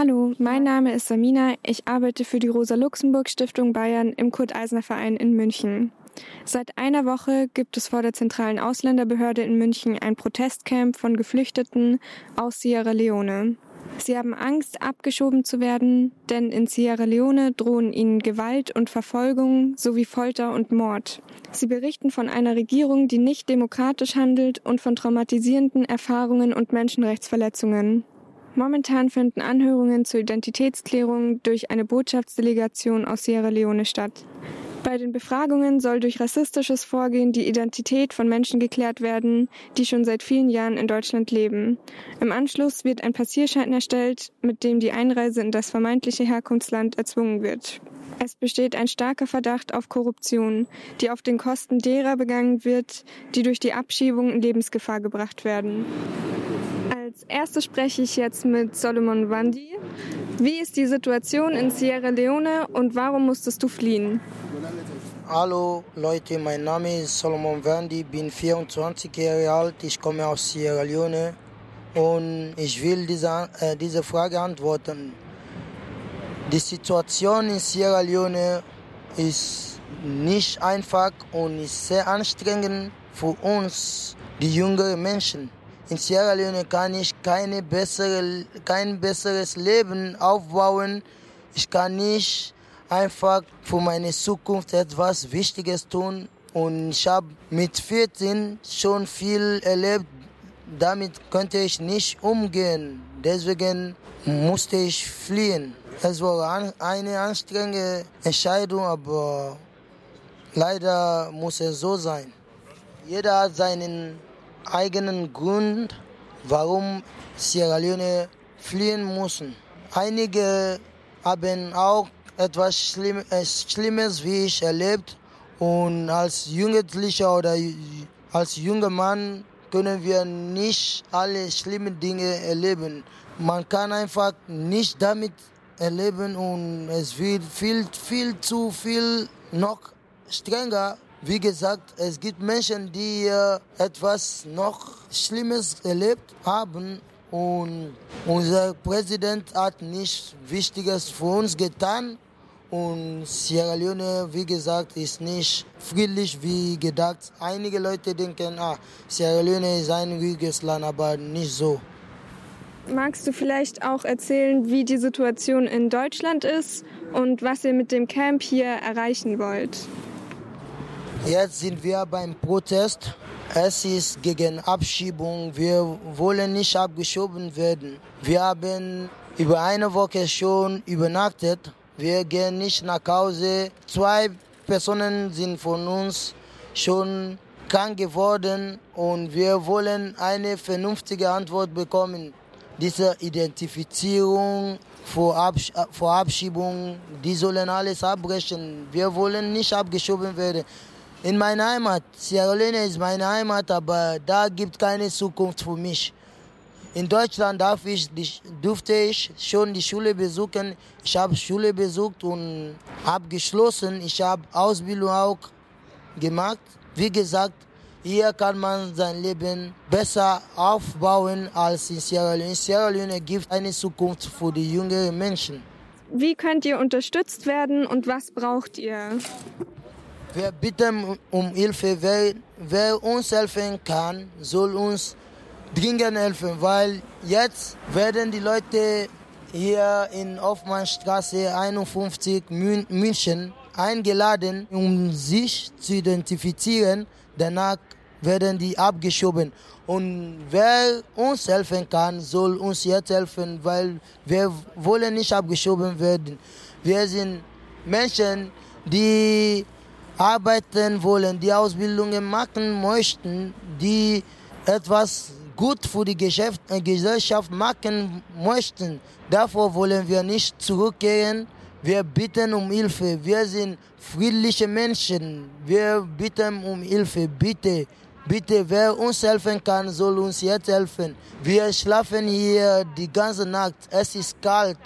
Hallo, mein Name ist Samina. Ich arbeite für die Rosa-Luxemburg-Stiftung Bayern im Kurt-Eisner-Verein in München. Seit einer Woche gibt es vor der zentralen Ausländerbehörde in München ein Protestcamp von Geflüchteten aus Sierra Leone. Sie haben Angst, abgeschoben zu werden, denn in Sierra Leone drohen ihnen Gewalt und Verfolgung sowie Folter und Mord. Sie berichten von einer Regierung, die nicht demokratisch handelt und von traumatisierenden Erfahrungen und Menschenrechtsverletzungen. Momentan finden Anhörungen zur Identitätsklärung durch eine Botschaftsdelegation aus Sierra Leone statt. Bei den Befragungen soll durch rassistisches Vorgehen die Identität von Menschen geklärt werden, die schon seit vielen Jahren in Deutschland leben. Im Anschluss wird ein Passierschein erstellt, mit dem die Einreise in das vermeintliche Herkunftsland erzwungen wird. Es besteht ein starker Verdacht auf Korruption, die auf den Kosten derer begangen wird, die durch die Abschiebung in Lebensgefahr gebracht werden. Als erstes spreche ich jetzt mit Solomon Wandi. Wie ist die Situation in Sierra Leone und warum musstest du fliehen? Hallo Leute, mein Name ist Solomon Wandi, bin 24 Jahre alt, ich komme aus Sierra Leone und ich will diese, äh, diese Frage antworten. Die Situation in Sierra Leone ist nicht einfach und ist sehr anstrengend für uns, die jüngeren Menschen. In Sierra Leone kann ich keine bessere, kein besseres Leben aufbauen. Ich kann nicht einfach für meine Zukunft etwas Wichtiges tun. Und ich habe mit 14 schon viel erlebt. Damit konnte ich nicht umgehen. Deswegen musste ich fliehen. Es war eine anstrengende Entscheidung, aber leider muss es so sein. Jeder hat seinen eigenen Grund, warum Sierra Leone fliehen mussten. Einige haben auch etwas Schlimm, äh, Schlimmes wie ich erlebt und als Jugendlicher oder als junger Mann können wir nicht alle schlimmen Dinge erleben. Man kann einfach nicht damit erleben und es wird viel, viel zu viel noch strenger wie gesagt, es gibt Menschen, die etwas noch Schlimmes erlebt haben und unser Präsident hat nichts Wichtiges für uns getan. Und Sierra Leone, wie gesagt, ist nicht friedlich wie gedacht. Einige Leute denken, ah, Sierra Leone ist ein ruhiges Land, aber nicht so. Magst du vielleicht auch erzählen, wie die Situation in Deutschland ist und was ihr mit dem Camp hier erreichen wollt? Jetzt sind wir beim Protest. Es ist gegen Abschiebung. Wir wollen nicht abgeschoben werden. Wir haben über eine Woche schon übernachtet. Wir gehen nicht nach Hause. Zwei Personen sind von uns schon krank geworden und wir wollen eine vernünftige Antwort bekommen. Diese Identifizierung vor, Absch vor Abschiebung, die sollen alles abbrechen. Wir wollen nicht abgeschoben werden in meiner Heimat. Sierra Leone ist meine Heimat, aber da gibt keine Zukunft für mich. In Deutschland darf ich, durfte ich schon die Schule besuchen. Ich habe Schule besucht und abgeschlossen. Ich habe Ausbildung auch gemacht. Wie gesagt, hier kann man sein Leben besser aufbauen als in Sierra Leone. In Sierra Leone gibt eine Zukunft für die jüngeren Menschen. Wie könnt ihr unterstützt werden und was braucht ihr? Wir bitten um Hilfe. Wer, wer uns helfen kann, soll uns dringend helfen, weil jetzt werden die Leute hier in Hoffmannstraße 51 München eingeladen, um sich zu identifizieren. Danach werden die abgeschoben. Und wer uns helfen kann, soll uns jetzt helfen, weil wir wollen nicht abgeschoben werden. Wir sind Menschen, die arbeiten wollen, die Ausbildungen machen möchten, die etwas gut für die Geschäft, äh, Gesellschaft machen möchten. Davor wollen wir nicht zurückkehren. Wir bitten um Hilfe. Wir sind friedliche Menschen. Wir bitten um Hilfe. Bitte, bitte, wer uns helfen kann, soll uns jetzt helfen. Wir schlafen hier die ganze Nacht. Es ist kalt.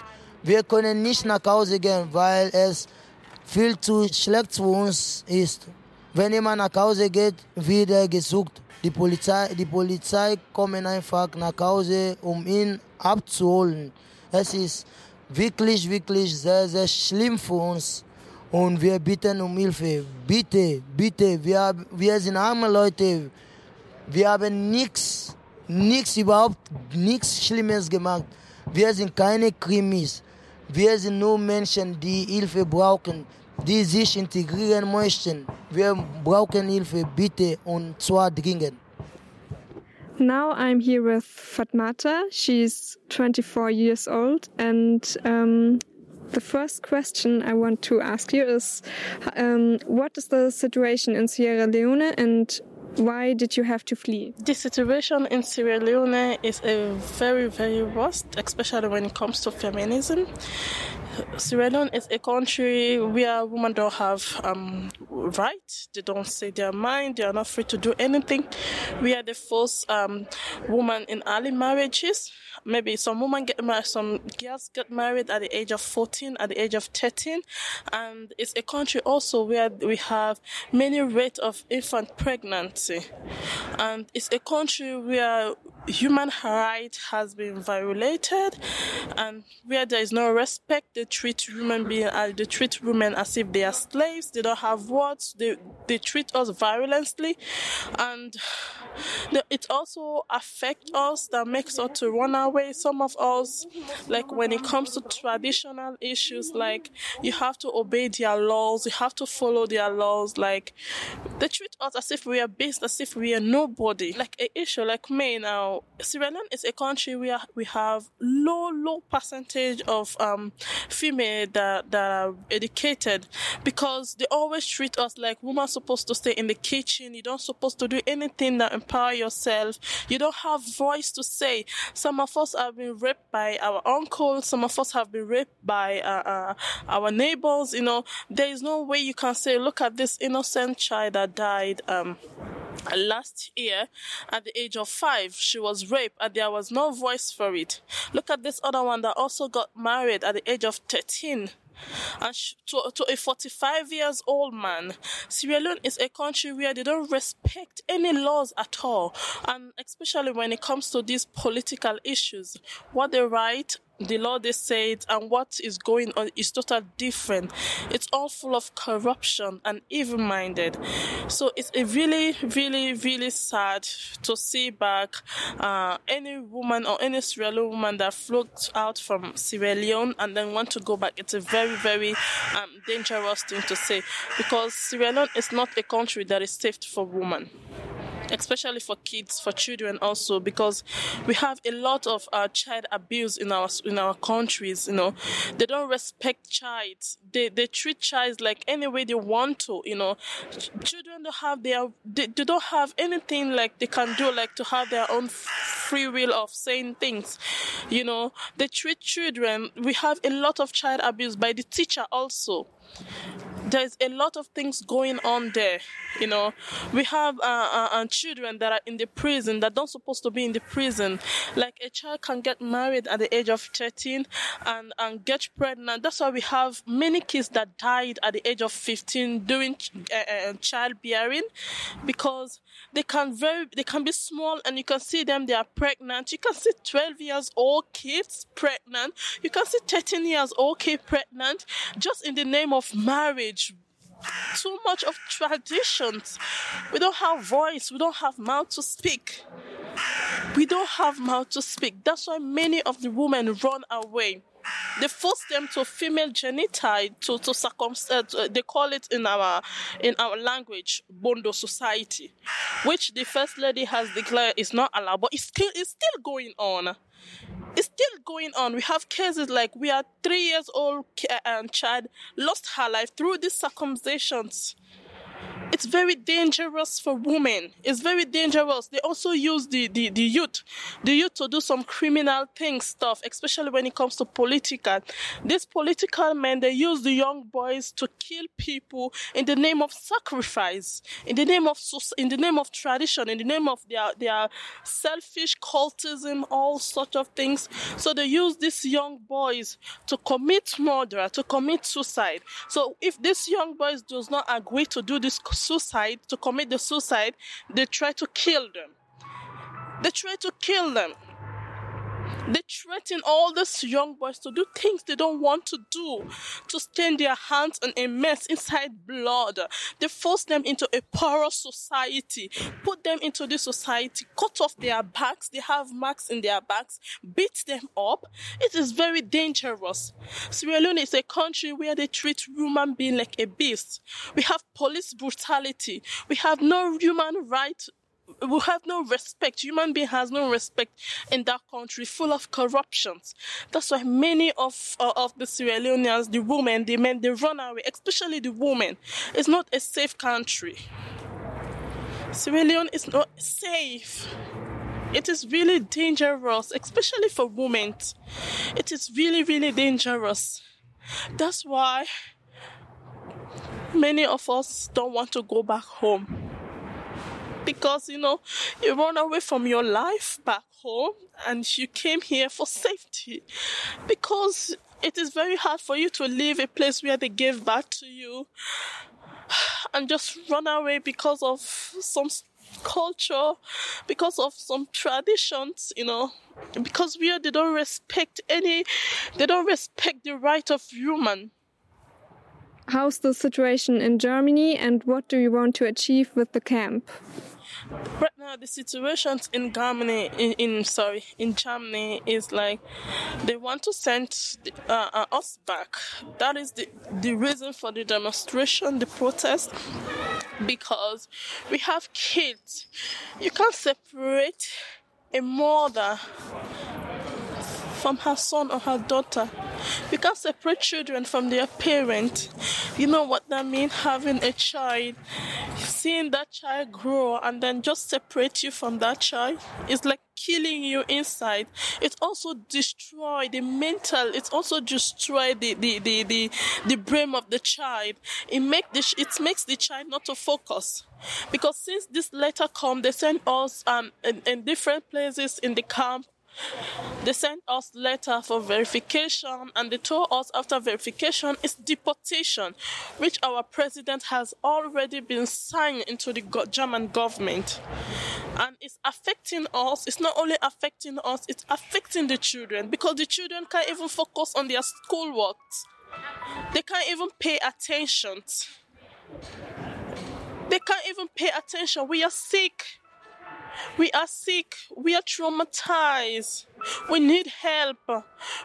Wir können nicht nach Hause gehen, weil es viel zu schlecht für uns ist. Wenn jemand nach Hause geht, wird er gesucht. Die Polizei, die Polizei kommt einfach nach Hause, um ihn abzuholen. Es ist wirklich, wirklich sehr, sehr schlimm für uns. Und wir bitten um Hilfe. Bitte, bitte, wir, wir sind arme Leute. Wir haben nichts, nichts, überhaupt nichts Schlimmes gemacht. Wir sind keine Krimis. Wir sind nur Menschen, die Hilfe brauchen, die sich integrieren möchten. Wir brauchen Hilfe, bitte, und zwar dringend. Now I'm here with Fatmata. She's 24 years old, and um, the first question I want to ask you is um, what is the situation in Sierra Leone and why did you have to flee? The situation in Sierra Leone is a very, very worst, especially when it comes to feminism. Sierra Leone is a country where women don't have um, right. They don't say their mind. They are not free to do anything. We are the first um, woman in early marriages. Maybe some women get married, some girls get married at the age of 14, at the age of 13. And it's a country also where we have many rate of infant pregnancy. And it's a country where human rights has been violated and where there is no respect they treat human beings uh, they treat women as if they are slaves they don't have words they they treat us violently and it also affects us that makes us to run away some of us like when it comes to traditional issues like you have to obey their laws you have to follow their laws like they treat us as if we are based as if we are nobody like an issue like me now Sierra Leone is a country where we have low, low percentage of um, female that, that are educated because they always treat us like women supposed to stay in the kitchen. You don't supposed to do anything that empower yourself. You don't have voice to say. Some of us have been raped by our uncles. Some of us have been raped by uh, uh, our neighbors. You know, there is no way you can say, look at this innocent child that died. Um, last year at the age of five she was raped and there was no voice for it look at this other one that also got married at the age of 13 and to, to a 45 years old man sierra leone is a country where they don't respect any laws at all. And especially when it comes to these political issues what they write the law they say it and what is going on is totally different. It's all full of corruption and evil minded. So it's a really, really, really sad to see back uh, any woman or any Sierra Leone woman that floats out from Sierra Leone and then want to go back. It's a very, very um, dangerous thing to say because Sierra Leone is not a country that is safe for women especially for kids, for children also, because we have a lot of uh, child abuse in our in our countries. You know, they don't respect child. They they treat child like any way they want to. You know, children don't have their they, they don't have anything like they can do like to have their own free will of saying things. You know, they treat children. We have a lot of child abuse by the teacher also there's a lot of things going on there. You know, we have uh, uh, uh, children that are in the prison that don't supposed to be in the prison. Like a child can get married at the age of 13 and, and get pregnant. That's why we have many kids that died at the age of 15 during uh, uh, childbearing because they can very they can be small and you can see them they are pregnant. You can see 12 years old kids pregnant. You can see 13 years old kid pregnant just in the name of marriage too much of traditions. We don't have voice, we don't have mouth to speak. We don't have mouth to speak. That's why many of the women run away. They force them to female genitide to to circumcise. Uh, they call it in our in our language bondo society, which the first lady has declared is not allowed, but it's still it's still going on it's still going on. We have cases like we are three years old um, child lost her life through these circumcisions it's very dangerous for women. It's very dangerous. They also use the, the, the youth, the youth to do some criminal things stuff, especially when it comes to political. These political men, they use the young boys to kill people in the name of sacrifice, in the name of in the name of tradition, in the name of their their selfish cultism, all sort of things. So they use these young boys to commit murder, to commit suicide. So if these young boys does not agree to do this suicide, to commit the suicide, they try to kill them. They try to kill them. They threaten all these young boys to do things they don't want to do, to stain their hands in a mess inside blood. They force them into a porous society, put them into this society, cut off their backs. They have marks in their backs, beat them up. It is very dangerous. Sierra Leone is a country where they treat human being like a beast. We have police brutality. We have no human right we have no respect. Human being has no respect in that country, full of corruptions. That's why many of uh, of the Sierra Leoneans, the women, the men, they run away. Especially the women. It's not a safe country. Sierra Leone is not safe. It is really dangerous, especially for women. It is really, really dangerous. That's why many of us don't want to go back home because you know you run away from your life back home and you came here for safety. Because it is very hard for you to leave a place where they gave birth to you and just run away because of some culture because of some traditions you know. Because we they don't respect any they don't respect the right of human. How's the situation in germany and what do you want to achieve with the camp right now the situations in Germany in, in sorry in Germany is like they want to send uh, uh, us back. That is the the reason for the demonstration the protest because we have kids. You can't separate a mother from her son or her daughter. You can't separate children from their parent. You know what that means having a child, seeing that child grow and then just separate you from that child. It's like killing you inside. It also destroy the mental. It also destroy the the, the, the, the brain of the child. It make the it makes the child not to focus. Because since this letter come, they send us um in, in different places in the camp they sent us letter for verification and they told us after verification is deportation, which our president has already been signed into the German government. And it's affecting us. It's not only affecting us, it's affecting the children because the children can't even focus on their schoolwork. They can't even pay attention. They can't even pay attention. We are sick. We are sick. We are traumatized. We need help.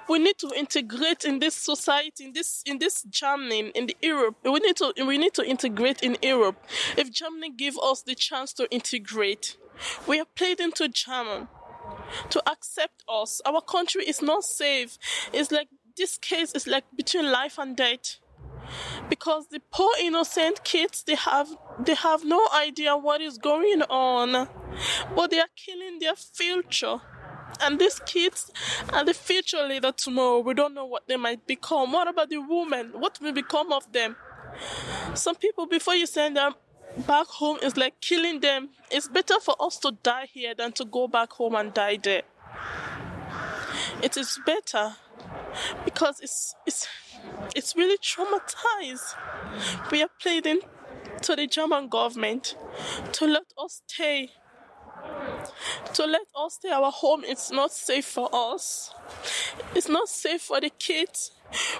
We need to integrate in this society, in this in this Germany, in Europe. We need to we need to integrate in Europe. If Germany give us the chance to integrate, we are played into German to accept us. Our country is not safe. It's like this case is like between life and death because the poor innocent kids they have they have no idea what is going on but they are killing their future. And these kids are the future leader tomorrow. We don't know what they might become. What about the women? What will become of them? Some people before you send them back home is like killing them. It's better for us to die here than to go back home and die there. It is better because it's it's it's really traumatized. We are pleading to the German government to let us stay. To let us stay our home it's not safe for us. It's not safe for the kids.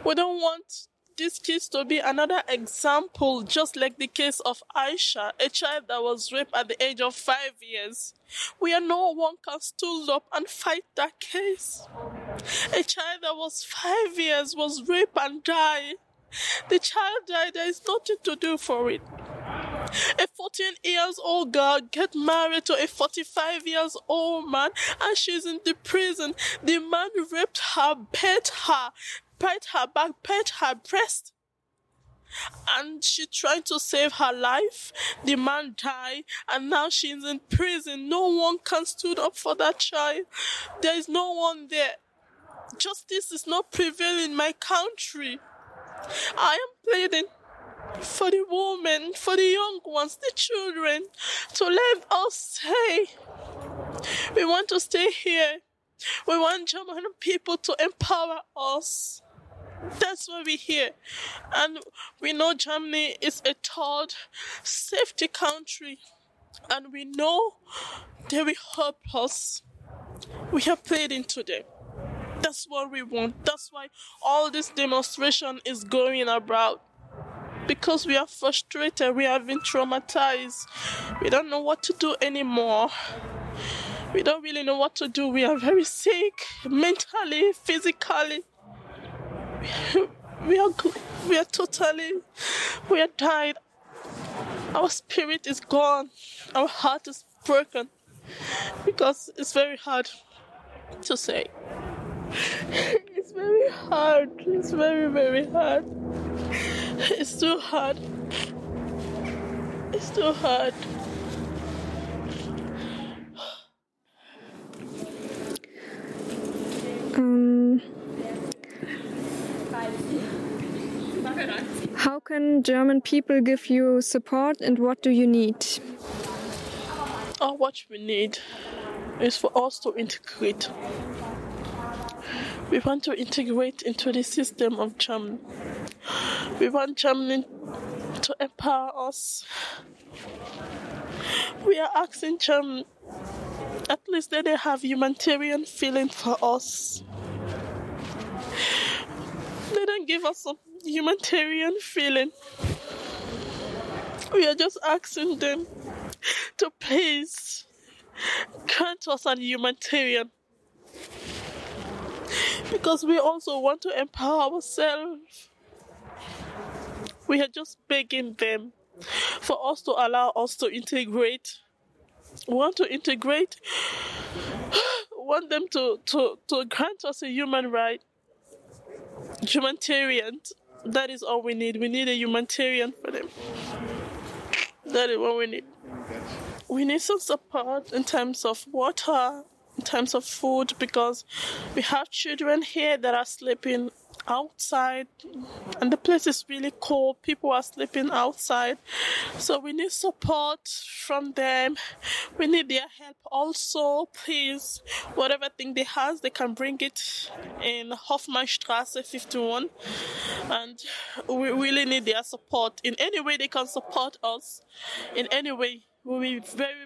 We don't want these kids to be another example, just like the case of Aisha, a child that was raped at the age of five years, where no one can stand up and fight that case. A child that was five years was raped and died. The child died, there is nothing to do for it. A 14 years old girl get married to a 45 years old man and she's in the prison. The man raped her, beat her, pat her back, pat her breast. And she tried to save her life. The man died, and now she's in prison. No one can stand up for that child. There is no one there. Justice is not prevailing in my country. I am pleading for the women, for the young ones, the children, to let us stay. We want to stay here. We want German people to empower us. That's why we're here. And we know Germany is a third safety country. And we know they will help us. We have played in today. That's what we want. That's why all this demonstration is going about. Because we are frustrated, we have been traumatized. We don't know what to do anymore. We don't really know what to do. We are very sick mentally, physically. We are we are totally we are died. Our spirit is gone. Our heart is broken because it's very hard to say. It's very hard. It's very, very hard. It's too hard. It's too hard. Um, how can German people give you support and what do you need? All what we need is for us to integrate. We want to integrate into the system of Germany. We want Germany to empower us. We are asking Germany at least that they have humanitarian feeling for us. They don't give us some humanitarian feeling. We are just asking them to please grant us a humanitarian. Because we also want to empower ourselves. We are just begging them for us to allow us to integrate. We want to integrate, want them to, to, to grant us a human right, humanitarian. That is all we need. We need a humanitarian for them. That is what we need. We need some support in terms of water, in terms of food, because we have children here that are sleeping outside and the place is really cold. People are sleeping outside. So we need support from them. We need their help also. Please whatever thing they have they can bring it in Hofmannstraße 51 and we really need their support. In any way they can support us in any way we will very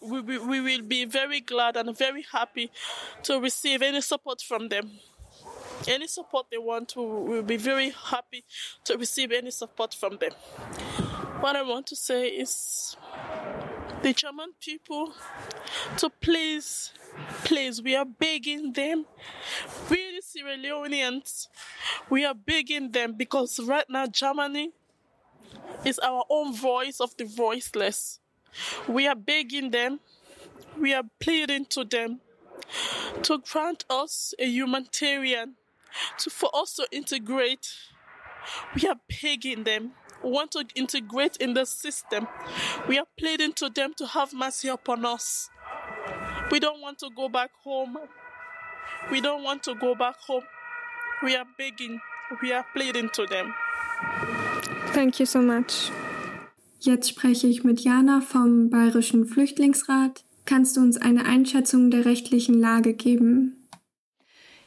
we, we, we will be very glad and very happy to receive any support from them any support they want, we will be very happy to receive any support from them. What I want to say is the German people to please, please, we are begging them, we the Sierra Leoneans, we are begging them because right now Germany is our own voice of the voiceless. We are begging them, we are pleading to them to grant us a humanitarian to for us to integrate. We are begging them. We want to integrate in the system. We are pleading to them to have mercy upon us. We don't want to go back home. We don't want to go back home. We are begging. We are pleading to them. Thank you so much. Jetzt spreche ich mit Jana vom Bayerischen Flüchtlingsrat. Kannst du uns eine Einschätzung der rechtlichen Lage geben?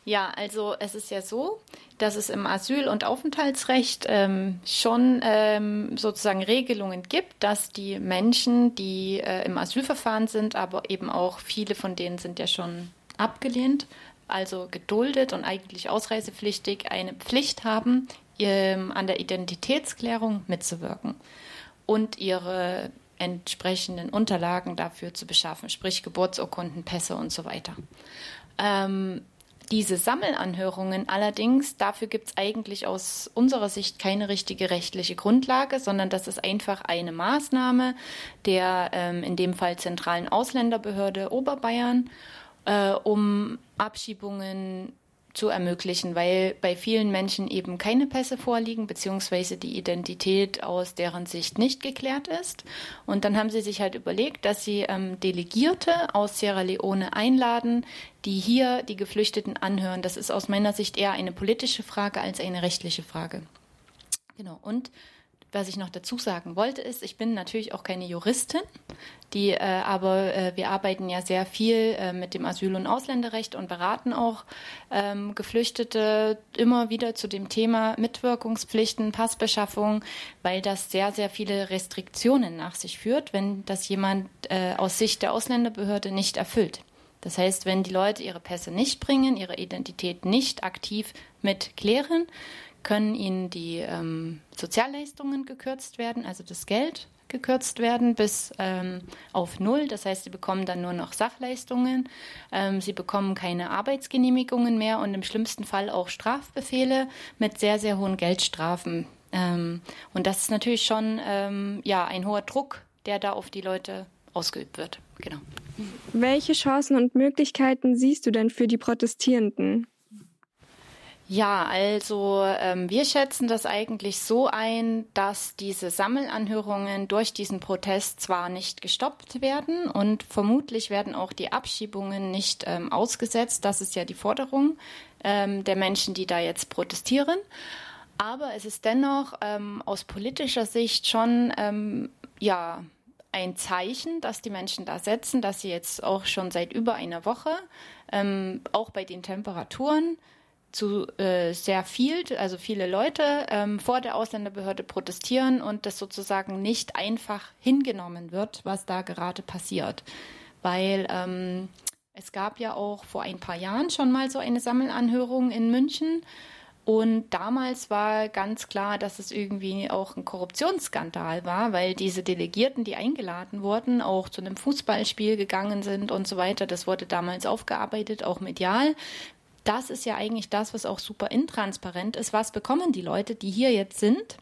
Ja, also es ist ja so, dass es im Asyl- und Aufenthaltsrecht ähm, schon ähm, sozusagen Regelungen gibt, dass die Menschen, die äh, im Asylverfahren sind, aber eben auch viele von denen sind ja schon abgelehnt, also geduldet und eigentlich ausreisepflichtig, eine Pflicht haben, ähm, an der Identitätsklärung mitzuwirken und ihre entsprechenden Unterlagen dafür zu beschaffen, sprich Geburtsurkunden, Pässe und so weiter. Ähm, diese Sammelanhörungen allerdings, dafür gibt es eigentlich aus unserer Sicht keine richtige rechtliche Grundlage, sondern das ist einfach eine Maßnahme der ähm, in dem Fall zentralen Ausländerbehörde Oberbayern, äh, um Abschiebungen zu ermöglichen, weil bei vielen Menschen eben keine Pässe vorliegen, beziehungsweise die Identität aus deren Sicht nicht geklärt ist. Und dann haben sie sich halt überlegt, dass sie ähm, Delegierte aus Sierra Leone einladen, die hier die Geflüchteten anhören. Das ist aus meiner Sicht eher eine politische Frage als eine rechtliche Frage. Genau. Und was ich noch dazu sagen wollte, ist, ich bin natürlich auch keine Juristin, die, äh, aber äh, wir arbeiten ja sehr viel äh, mit dem Asyl- und Ausländerrecht und beraten auch ähm, Geflüchtete immer wieder zu dem Thema Mitwirkungspflichten, Passbeschaffung, weil das sehr, sehr viele Restriktionen nach sich führt, wenn das jemand äh, aus Sicht der Ausländerbehörde nicht erfüllt. Das heißt, wenn die Leute ihre Pässe nicht bringen, ihre Identität nicht aktiv mit klären, können ihnen die ähm, Sozialleistungen gekürzt werden, also das Geld gekürzt werden bis ähm, auf null. Das heißt, sie bekommen dann nur noch Sachleistungen. Ähm, sie bekommen keine Arbeitsgenehmigungen mehr und im schlimmsten Fall auch Strafbefehle mit sehr, sehr hohen Geldstrafen. Ähm, und das ist natürlich schon ähm, ja, ein hoher Druck, der da auf die Leute ausgeübt wird. Genau. Welche Chancen und Möglichkeiten siehst du denn für die Protestierenden? Ja, also ähm, wir schätzen das eigentlich so ein, dass diese Sammelanhörungen durch diesen Protest zwar nicht gestoppt werden und vermutlich werden auch die Abschiebungen nicht ähm, ausgesetzt. Das ist ja die Forderung ähm, der Menschen, die da jetzt protestieren. Aber es ist dennoch ähm, aus politischer Sicht schon ähm, ja ein Zeichen, dass die Menschen da setzen, dass sie jetzt auch schon seit über einer Woche, ähm, auch bei den Temperaturen, zu äh, sehr viel, also viele Leute ähm, vor der Ausländerbehörde protestieren und das sozusagen nicht einfach hingenommen wird, was da gerade passiert. Weil ähm, es gab ja auch vor ein paar Jahren schon mal so eine Sammelanhörung in München. Und damals war ganz klar, dass es irgendwie auch ein Korruptionsskandal war, weil diese Delegierten, die eingeladen wurden, auch zu einem Fußballspiel gegangen sind und so weiter. Das wurde damals aufgearbeitet, auch medial das ist ja eigentlich das, was auch super intransparent ist. Was bekommen die Leute, die hier jetzt sind,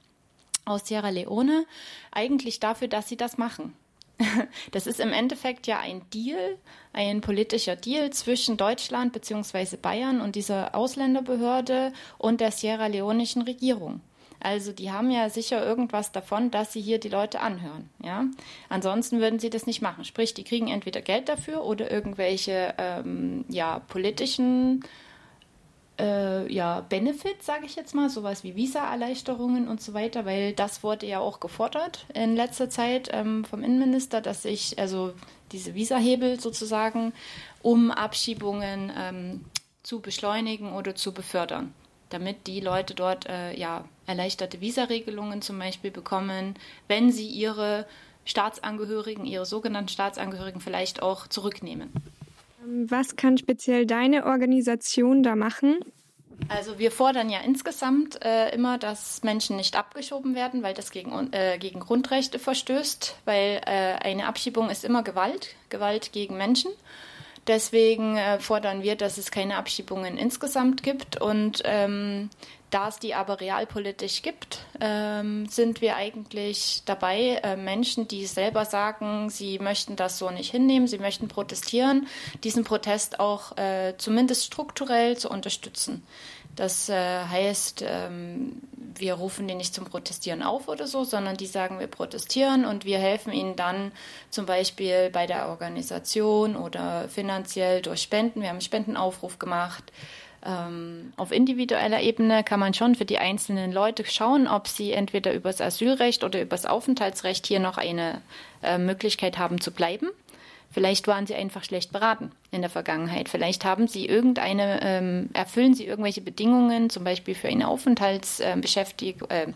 aus Sierra Leone, eigentlich dafür, dass sie das machen? Das ist im Endeffekt ja ein Deal, ein politischer Deal zwischen Deutschland bzw. Bayern und dieser Ausländerbehörde und der Sierra Leonischen Regierung. Also die haben ja sicher irgendwas davon, dass sie hier die Leute anhören. Ja? Ansonsten würden sie das nicht machen. Sprich, die kriegen entweder Geld dafür oder irgendwelche ähm, ja, politischen äh, ja, Benefits, sage ich jetzt mal, sowas wie Visa-Erleichterungen und so weiter, weil das wurde ja auch gefordert in letzter Zeit ähm, vom Innenminister, dass sich also diese Visa-Hebel sozusagen, um Abschiebungen ähm, zu beschleunigen oder zu befördern, damit die Leute dort äh, ja erleichterte Visaregelungen zum Beispiel bekommen, wenn sie ihre Staatsangehörigen, ihre sogenannten Staatsangehörigen vielleicht auch zurücknehmen. Was kann speziell deine Organisation da machen? Also wir fordern ja insgesamt äh, immer, dass Menschen nicht abgeschoben werden, weil das gegen, äh, gegen Grundrechte verstößt, weil äh, eine Abschiebung ist immer Gewalt, Gewalt gegen Menschen. Deswegen äh, fordern wir, dass es keine Abschiebungen insgesamt gibt und ähm, da es die aber realpolitisch gibt, ähm, sind wir eigentlich dabei, äh, Menschen, die selber sagen, sie möchten das so nicht hinnehmen, sie möchten protestieren, diesen Protest auch äh, zumindest strukturell zu unterstützen. Das äh, heißt, ähm, wir rufen die nicht zum Protestieren auf oder so, sondern die sagen, wir protestieren und wir helfen ihnen dann zum Beispiel bei der Organisation oder finanziell durch Spenden. Wir haben einen Spendenaufruf gemacht. Ähm, auf individueller Ebene kann man schon für die einzelnen Leute schauen, ob sie entweder übers Asylrecht oder übers Aufenthaltsrecht hier noch eine äh, Möglichkeit haben zu bleiben. Vielleicht waren sie einfach schlecht beraten in der Vergangenheit. Vielleicht haben sie irgendeine, ähm, erfüllen sie irgendwelche Bedingungen, zum Beispiel für eine Aufenthaltsbeschäftigung, äh,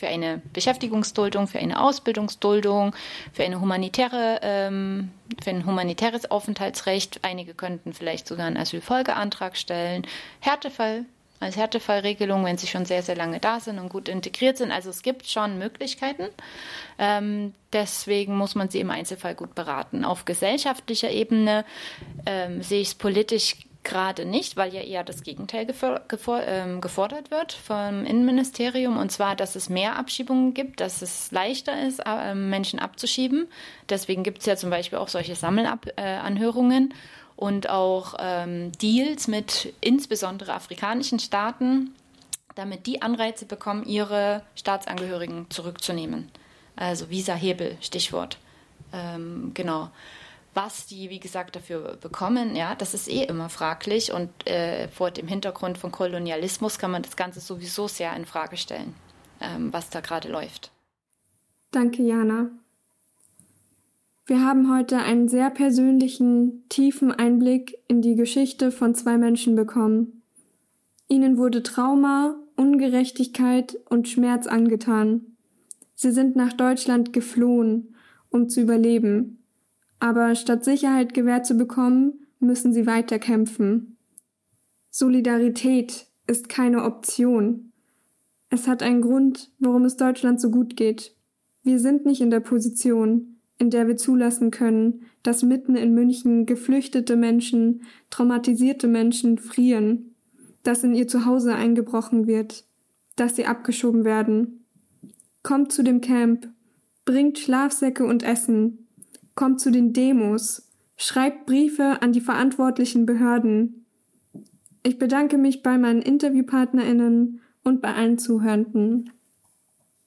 für eine Beschäftigungsduldung, für eine Ausbildungsduldung, für eine humanitäre, ähm, für ein humanitäres Aufenthaltsrecht. Einige könnten vielleicht sogar einen Asylfolgeantrag stellen. Härtefall als Härtefallregelung, wenn sie schon sehr, sehr lange da sind und gut integriert sind. Also es gibt schon Möglichkeiten. Ähm, deswegen muss man sie im Einzelfall gut beraten. Auf gesellschaftlicher Ebene ähm, sehe ich es politisch gerade nicht, weil ja eher das Gegenteil ähm, gefordert wird vom Innenministerium, und zwar, dass es mehr Abschiebungen gibt, dass es leichter ist, äh, Menschen abzuschieben. Deswegen gibt es ja zum Beispiel auch solche Sammelanhörungen und auch ähm, Deals mit insbesondere afrikanischen Staaten, damit die Anreize bekommen, ihre Staatsangehörigen zurückzunehmen. Also Visa-Hebel, Stichwort. Ähm, genau was die, wie gesagt, dafür bekommen, ja, das ist eh immer fraglich und äh, vor dem Hintergrund von Kolonialismus kann man das Ganze sowieso sehr in Frage stellen, ähm, was da gerade läuft. Danke, Jana. Wir haben heute einen sehr persönlichen, tiefen Einblick in die Geschichte von zwei Menschen bekommen. Ihnen wurde Trauma, Ungerechtigkeit und Schmerz angetan. Sie sind nach Deutschland geflohen, um zu überleben, aber statt Sicherheit gewährt zu bekommen, müssen sie weiterkämpfen. Solidarität ist keine Option. Es hat einen Grund, warum es Deutschland so gut geht. Wir sind nicht in der Position, in der wir zulassen können, dass mitten in München geflüchtete Menschen, traumatisierte Menschen frieren, dass in ihr Zuhause eingebrochen wird, dass sie abgeschoben werden. Kommt zu dem Camp, bringt Schlafsäcke und Essen, kommt zu den Demos, schreibt Briefe an die verantwortlichen Behörden. Ich bedanke mich bei meinen Interviewpartnerinnen und bei allen Zuhörenden.